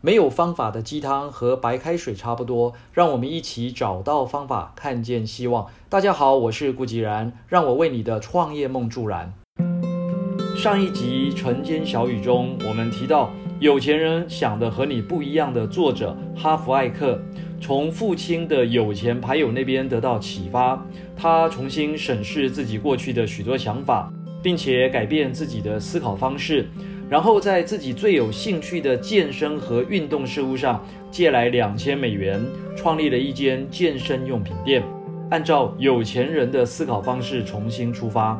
没有方法的鸡汤和白开水差不多，让我们一起找到方法，看见希望。大家好，我是顾吉然，让我为你的创业梦助燃。上一集《晨间小语》中，我们提到有钱人想的和你不一样的作者哈弗艾克，从父亲的有钱牌友那边得到启发，他重新审视自己过去的许多想法，并且改变自己的思考方式。然后在自己最有兴趣的健身和运动事务上借来两千美元，创立了一间健身用品店。按照有钱人的思考方式重新出发，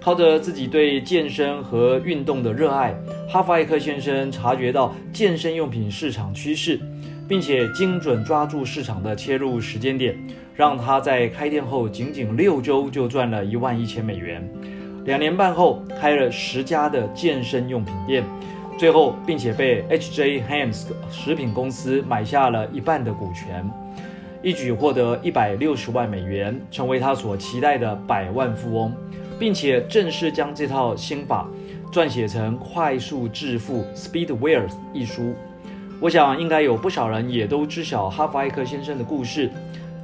靠着自己对健身和运动的热爱，哈弗艾克先生察觉到健身用品市场趋势，并且精准抓住市场的切入时间点，让他在开店后仅仅六周就赚了一万一千美元。两年半后，开了十家的健身用品店，最后并且被 H.J. Hans 食品公司买下了一半的股权，一举获得一百六十万美元，成为他所期待的百万富翁，并且正式将这套心法撰写成《快速致富 Speed Wealth》一书。我想，应该有不少人也都知晓哈弗艾克先生的故事。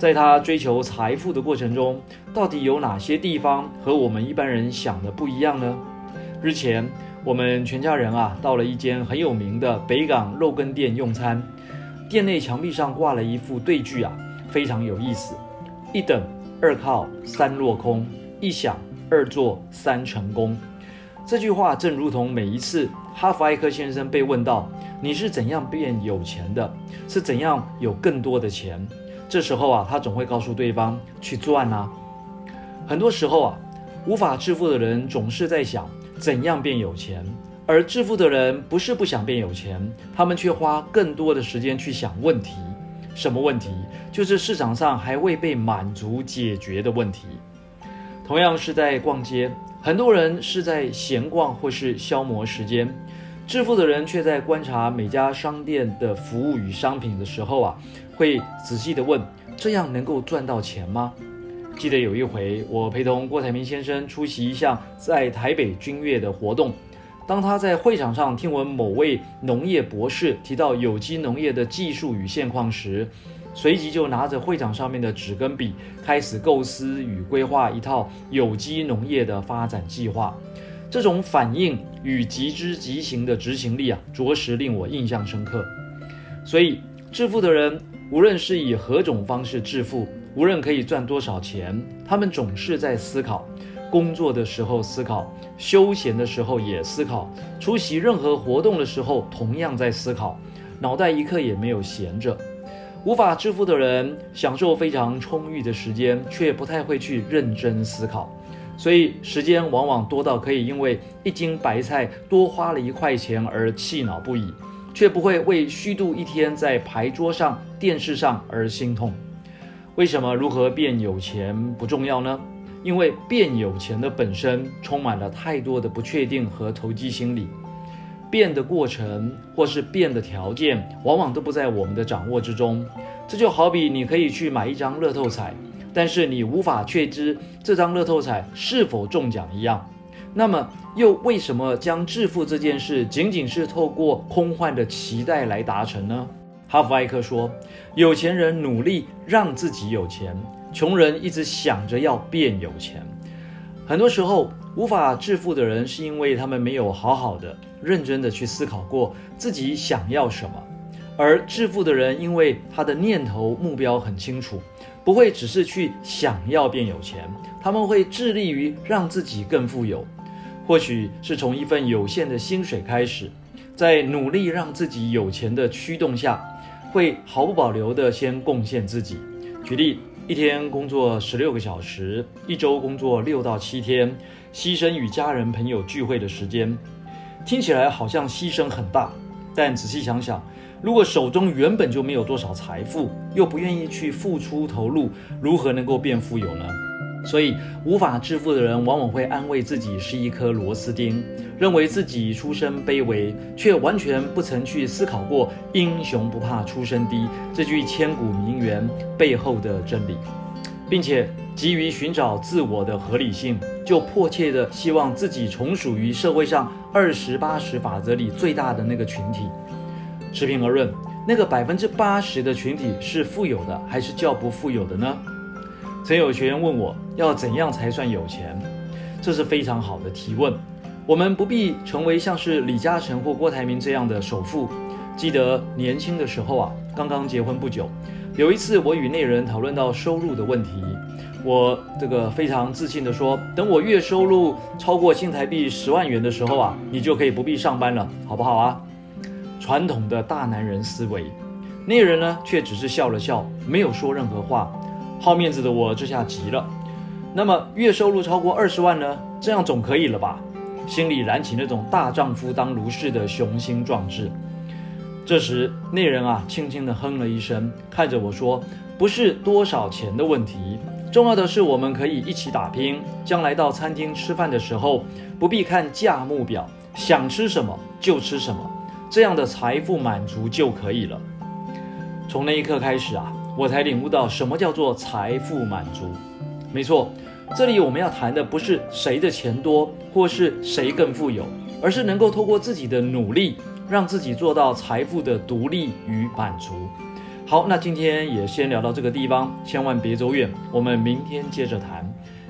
在他追求财富的过程中，到底有哪些地方和我们一般人想的不一样呢？日前，我们全家人啊到了一间很有名的北港肉羹店用餐，店内墙壁上挂了一副对句啊，非常有意思：一等二靠三落空，一想二做三成功。这句话正如同每一次哈佛艾克先生被问到你是怎样变有钱的，是怎样有更多的钱。这时候啊，他总会告诉对方去赚啊。很多时候啊，无法致富的人总是在想怎样变有钱，而致富的人不是不想变有钱，他们却花更多的时间去想问题。什么问题？就是市场上还未被满足解决的问题。同样是在逛街，很多人是在闲逛或是消磨时间，致富的人却在观察每家商店的服务与商品的时候啊。会仔细的问：这样能够赚到钱吗？记得有一回，我陪同郭台铭先生出席一项在台北君悦的活动。当他在会场上听闻某位农业博士提到有机农业的技术与现况时，随即就拿着会场上面的纸跟笔，开始构思与规划一套有机农业的发展计划。这种反应与极之极行的执行力啊，着实令我印象深刻。所以，致富的人。无论是以何种方式致富，无论可以赚多少钱，他们总是在思考。工作的时候思考，休闲的时候也思考，出席任何活动的时候同样在思考，脑袋一刻也没有闲着。无法致富的人，享受非常充裕的时间，却不太会去认真思考，所以时间往往多到可以因为一斤白菜多花了一块钱而气恼不已。却不会为虚度一天在牌桌上、电视上而心痛。为什么如何变有钱不重要呢？因为变有钱的本身充满了太多的不确定和投机心理。变的过程或是变的条件，往往都不在我们的掌握之中。这就好比你可以去买一张乐透彩，但是你无法确知这张乐透彩是否中奖一样。那么，又为什么将致富这件事仅仅是透过空幻的期待来达成呢？哈弗艾克说：“有钱人努力让自己有钱，穷人一直想着要变有钱。很多时候，无法致富的人是因为他们没有好好的、认真的去思考过自己想要什么；而致富的人，因为他的念头目标很清楚，不会只是去想要变有钱，他们会致力于让自己更富有。”或许是从一份有限的薪水开始，在努力让自己有钱的驱动下，会毫不保留地先贡献自己。举例，一天工作十六个小时，一周工作六到七天，牺牲与家人朋友聚会的时间，听起来好像牺牲很大。但仔细想想，如果手中原本就没有多少财富，又不愿意去付出投入，如何能够变富有呢？所以，无法致富的人往往会安慰自己是一颗螺丝钉，认为自己出身卑微，却完全不曾去思考过“英雄不怕出身低”这句千古名言背后的真理，并且急于寻找自我的合理性，就迫切的希望自己从属于社会上二十八十法则里最大的那个群体。持平而论，那个百分之八十的群体是富有的还是较不富有的呢？曾有学员问我要怎样才算有钱，这是非常好的提问。我们不必成为像是李嘉诚或郭台铭这样的首富。记得年轻的时候啊，刚刚结婚不久，有一次我与那人讨论到收入的问题，我这个非常自信的说，等我月收入超过新台币十万元的时候啊，你就可以不必上班了，好不好啊？传统的大男人思维，那人呢却只是笑了笑，没有说任何话。好面子的我这下急了。那么月收入超过二十万呢？这样总可以了吧？心里燃起那种大丈夫当如是的雄心壮志。这时那人啊轻轻地哼了一声，看着我说：“不是多少钱的问题，重要的是我们可以一起打拼。将来到餐厅吃饭的时候，不必看价目表，想吃什么就吃什么，这样的财富满足就可以了。”从那一刻开始啊。我才领悟到什么叫做财富满足。没错，这里我们要谈的不是谁的钱多或是谁更富有，而是能够透过自己的努力，让自己做到财富的独立与满足。好，那今天也先聊到这个地方，千万别走远，我们明天接着谈。